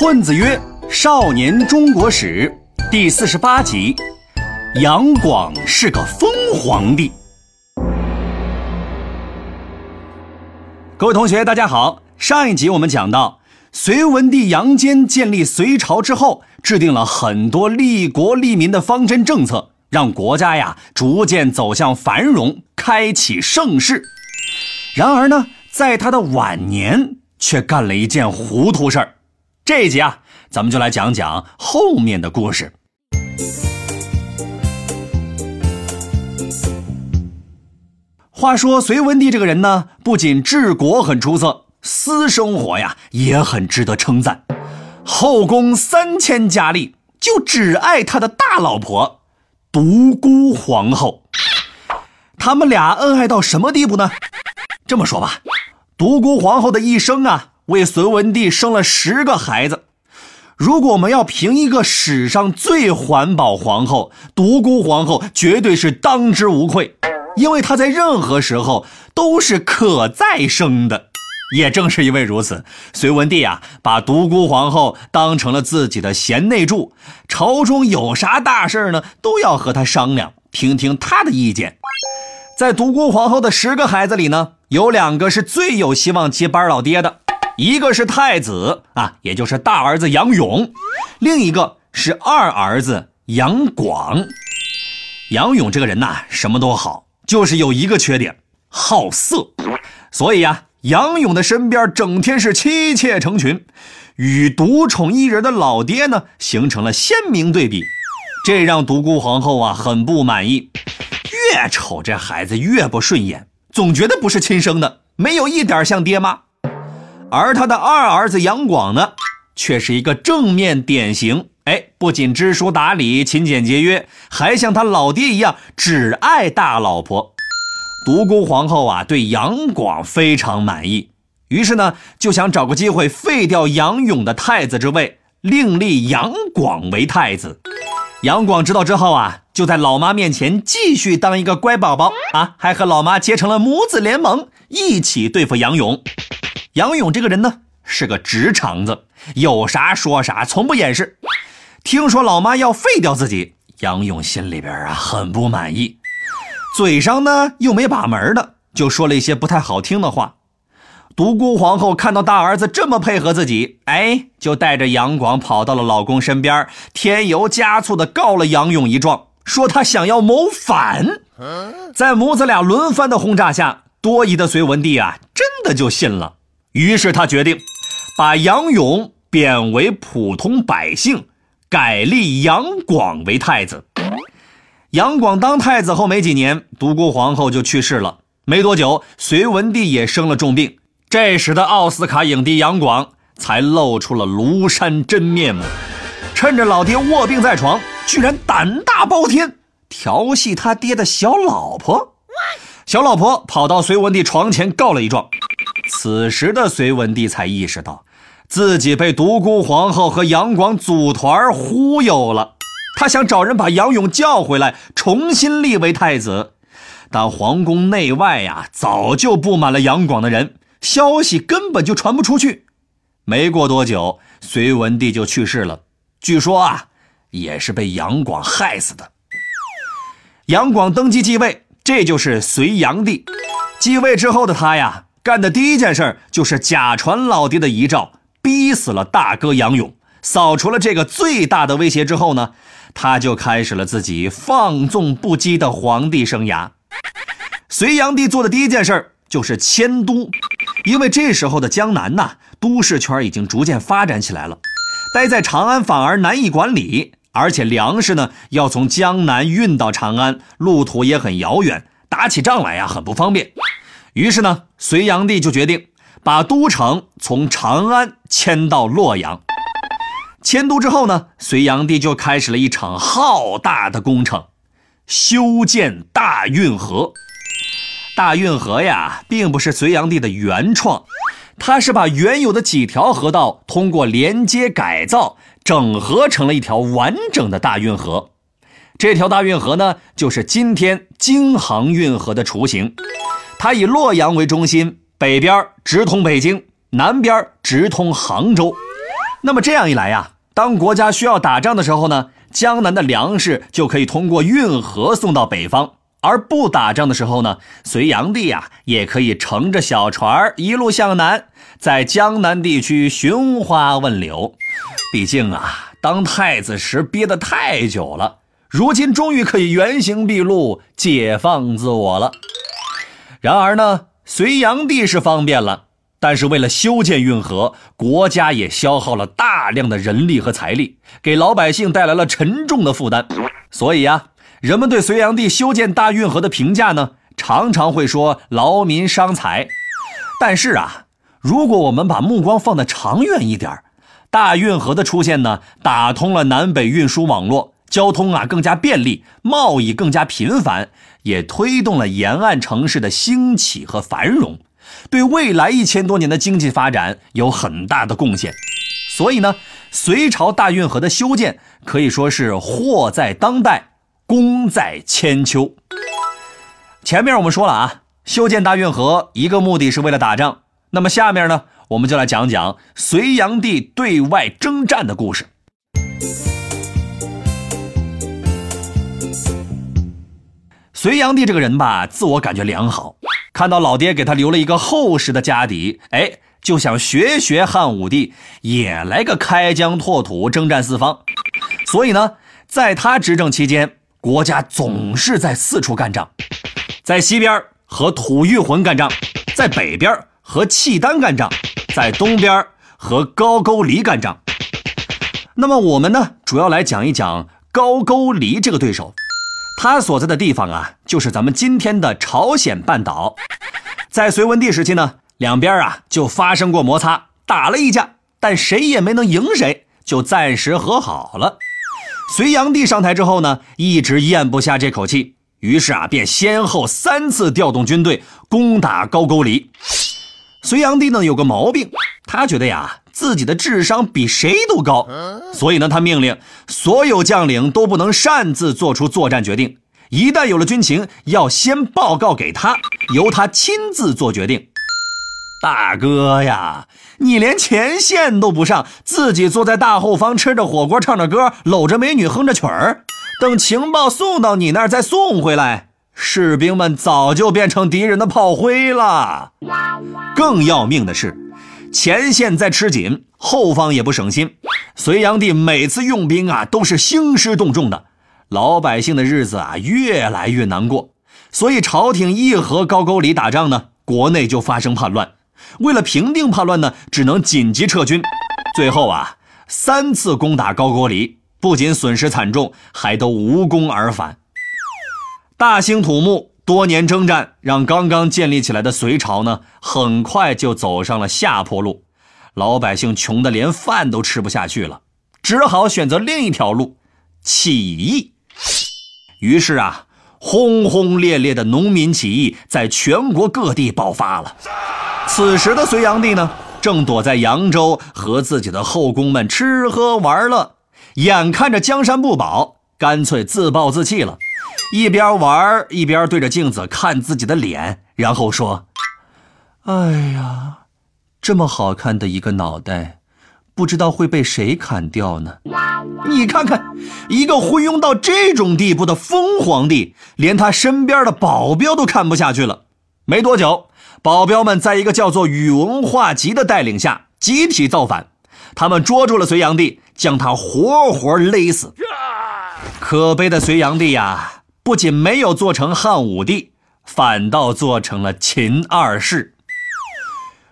混子曰：《少年中国史》第四十八集，杨广是个疯皇帝。各位同学，大家好。上一集我们讲到，隋文帝杨坚建立隋朝之后，制定了很多利国利民的方针政策，让国家呀逐渐走向繁荣，开启盛世。然而呢，在他的晚年，却干了一件糊涂事儿。这一集啊，咱们就来讲讲后面的故事。话说隋文帝这个人呢，不仅治国很出色，私生活呀也很值得称赞。后宫三千佳丽，就只爱他的大老婆独孤皇后。他们俩恩爱到什么地步呢？这么说吧，独孤皇后的一生啊，为隋文帝生了十个孩子。如果我们要评一个史上最环保皇后，独孤皇后绝对是当之无愧。因为他在任何时候都是可再生的，也正是因为如此，隋文帝啊把独孤皇后当成了自己的贤内助，朝中有啥大事呢，都要和他商量，听听他的意见。在独孤皇后的十个孩子里呢，有两个是最有希望接班老爹的，一个是太子啊，也就是大儿子杨勇，另一个是二儿子杨广。杨勇这个人呐，什么都好。就是有一个缺点，好色，所以啊，杨勇的身边整天是妻妾成群，与独宠一人的老爹呢形成了鲜明对比，这让独孤皇后啊很不满意，越瞅这孩子越不顺眼，总觉得不是亲生的，没有一点像爹妈。而他的二儿子杨广呢，却是一个正面典型。哎，不仅知书达理、勤俭节约，还像他老爹一样只爱大老婆。独孤皇后啊，对杨广非常满意，于是呢，就想找个机会废掉杨勇的太子之位，另立杨广为太子。杨广知道之后啊，就在老妈面前继续当一个乖宝宝啊，还和老妈结成了母子联盟，一起对付杨勇。杨勇这个人呢，是个直肠子，有啥说啥，从不掩饰。听说老妈要废掉自己，杨勇心里边啊很不满意，嘴上呢又没把门的，就说了一些不太好听的话。独孤皇后看到大儿子这么配合自己，哎，就带着杨广跑到了老公身边，添油加醋的告了杨勇一状，说他想要谋反。在母子俩轮番的轰炸下，多疑的隋文帝啊真的就信了，于是他决定把杨勇贬为普通百姓。改立杨广为太子。杨广当太子后没几年，独孤皇后就去世了。没多久，隋文帝也生了重病。这时的奥斯卡影帝杨广才露出了庐山真面目，趁着老爹卧病在床，居然胆大包天，调戏他爹的小老婆。小老婆跑到隋文帝床前告了一状。此时的隋文帝才意识到。自己被独孤皇后和杨广组团忽悠了，他想找人把杨勇叫回来，重新立为太子。但皇宫内外呀，早就布满了杨广的人，消息根本就传不出去。没过多久，隋文帝就去世了，据说啊，也是被杨广害死的。杨广登基继位，这就是隋炀帝。继位之后的他呀，干的第一件事就是假传老爹的遗诏。逼死了大哥杨勇，扫除了这个最大的威胁之后呢，他就开始了自己放纵不羁的皇帝生涯。隋炀帝做的第一件事就是迁都，因为这时候的江南呐，都市圈已经逐渐发展起来了，待在长安反而难以管理，而且粮食呢要从江南运到长安，路途也很遥远，打起仗来呀很不方便。于是呢，隋炀帝就决定。把都城从长安迁到洛阳。迁都之后呢，隋炀帝就开始了一场浩大的工程，修建大运河。大运河呀，并不是隋炀帝的原创，他是把原有的几条河道通过连接改造，整合成了一条完整的大运河。这条大运河呢，就是今天京杭运河的雏形。它以洛阳为中心。北边直通北京，南边直通杭州，那么这样一来呀，当国家需要打仗的时候呢，江南的粮食就可以通过运河送到北方；而不打仗的时候呢，隋炀帝呀也可以乘着小船一路向南，在江南地区寻花问柳。毕竟啊，当太子时憋得太久了，如今终于可以原形毕露，解放自我了。然而呢，隋炀帝是方便了。但是为了修建运河，国家也消耗了大量的人力和财力，给老百姓带来了沉重的负担。所以呀，人们对隋炀帝修建大运河的评价呢，常常会说劳民伤财。但是啊，如果我们把目光放得长远一点，大运河的出现呢，打通了南北运输网络，交通啊更加便利，贸易更加频繁，也推动了沿岸城市的兴起和繁荣。对未来一千多年的经济发展有很大的贡献，所以呢，隋朝大运河的修建可以说是祸在当代，功在千秋。前面我们说了啊，修建大运河一个目的是为了打仗，那么下面呢，我们就来讲讲隋炀帝对外征战的故事。隋炀帝这个人吧，自我感觉良好。看到老爹给他留了一个厚实的家底，哎，就想学学汉武帝，也来个开疆拓土、征战四方。所以呢，在他执政期间，国家总是在四处干仗，在西边和吐谷浑干仗，在北边和契丹干仗，在东边和高句丽干仗。那么我们呢，主要来讲一讲高句丽这个对手。他所在的地方啊，就是咱们今天的朝鲜半岛。在隋文帝时期呢，两边啊就发生过摩擦，打了一架，但谁也没能赢谁，就暂时和好了。隋炀帝上台之后呢，一直咽不下这口气，于是啊，便先后三次调动军队攻打高句丽。隋炀帝呢有个毛病，他觉得呀。自己的智商比谁都高，所以呢，他命令所有将领都不能擅自做出作战决定。一旦有了军情，要先报告给他，由他亲自做决定。大哥呀，你连前线都不上，自己坐在大后方吃着火锅，唱着歌，搂着美女哼着曲儿，等情报送到你那儿再送回来，士兵们早就变成敌人的炮灰了。更要命的是。前线在吃紧，后方也不省心。隋炀帝每次用兵啊，都是兴师动众的，老百姓的日子啊越来越难过。所以朝廷一和高句丽打仗呢，国内就发生叛乱。为了平定叛乱呢，只能紧急撤军。最后啊，三次攻打高句丽，不仅损失惨重，还都无功而返。大兴土木。多年征战，让刚刚建立起来的隋朝呢，很快就走上了下坡路，老百姓穷得连饭都吃不下去了，只好选择另一条路——起义。于是啊，轰轰烈烈的农民起义在全国各地爆发了。此时的隋炀帝呢，正躲在扬州和自己的后宫们吃喝玩乐，眼看着江山不保，干脆自暴自弃了。一边玩一边对着镜子看自己的脸，然后说：“哎呀，这么好看的一个脑袋，不知道会被谁砍掉呢？你看看，一个昏庸到这种地步的疯皇帝，连他身边的保镖都看不下去了。没多久，保镖们在一个叫做宇文化及的带领下集体造反，他们捉住了隋炀帝，将他活活勒死。可悲的隋炀帝呀！”不仅没有做成汉武帝，反倒做成了秦二世。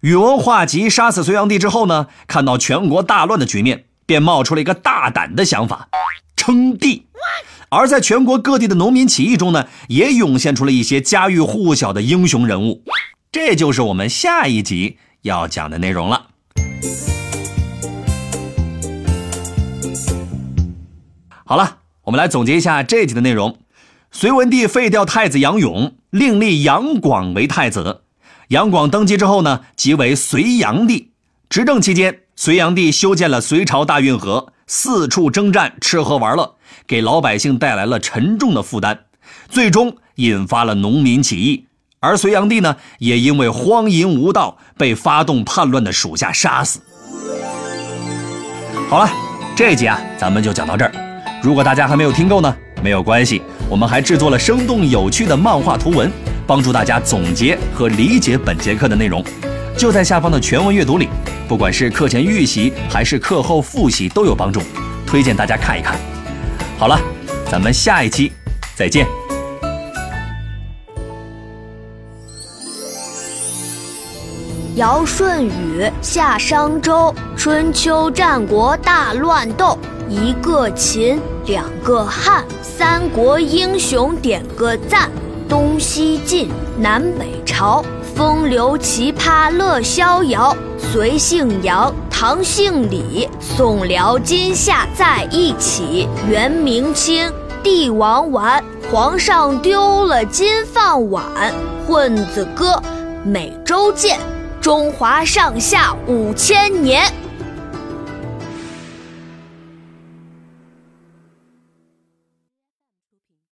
宇文化及杀死隋炀帝之后呢，看到全国大乱的局面，便冒出了一个大胆的想法，称帝。而在全国各地的农民起义中呢，也涌现出了一些家喻户晓的英雄人物。这就是我们下一集要讲的内容了。好了，我们来总结一下这集的内容。隋文帝废掉太子杨勇，另立杨广为太子。杨广登基之后呢，即为隋炀帝。执政期间，隋炀帝修建了隋朝大运河，四处征战，吃喝玩乐，给老百姓带来了沉重的负担，最终引发了农民起义。而隋炀帝呢，也因为荒淫无道，被发动叛乱的属下杀死。好了，这一集啊，咱们就讲到这儿。如果大家还没有听够呢，没有关系，我们还制作了生动有趣的漫画图文，帮助大家总结和理解本节课的内容，就在下方的全文阅读里。不管是课前预习还是课后复习都有帮助，推荐大家看一看。好了，咱们下一期再见。尧舜禹夏商周，春秋战国大乱斗。一个秦，两个汉，三国英雄点个赞。东西晋，南北朝，风流奇葩乐逍遥。隋姓杨，唐姓李，宋辽金夏在一起。元明清，帝王丸，皇上丢了金饭碗。混子哥，每周见。中华上下五千年。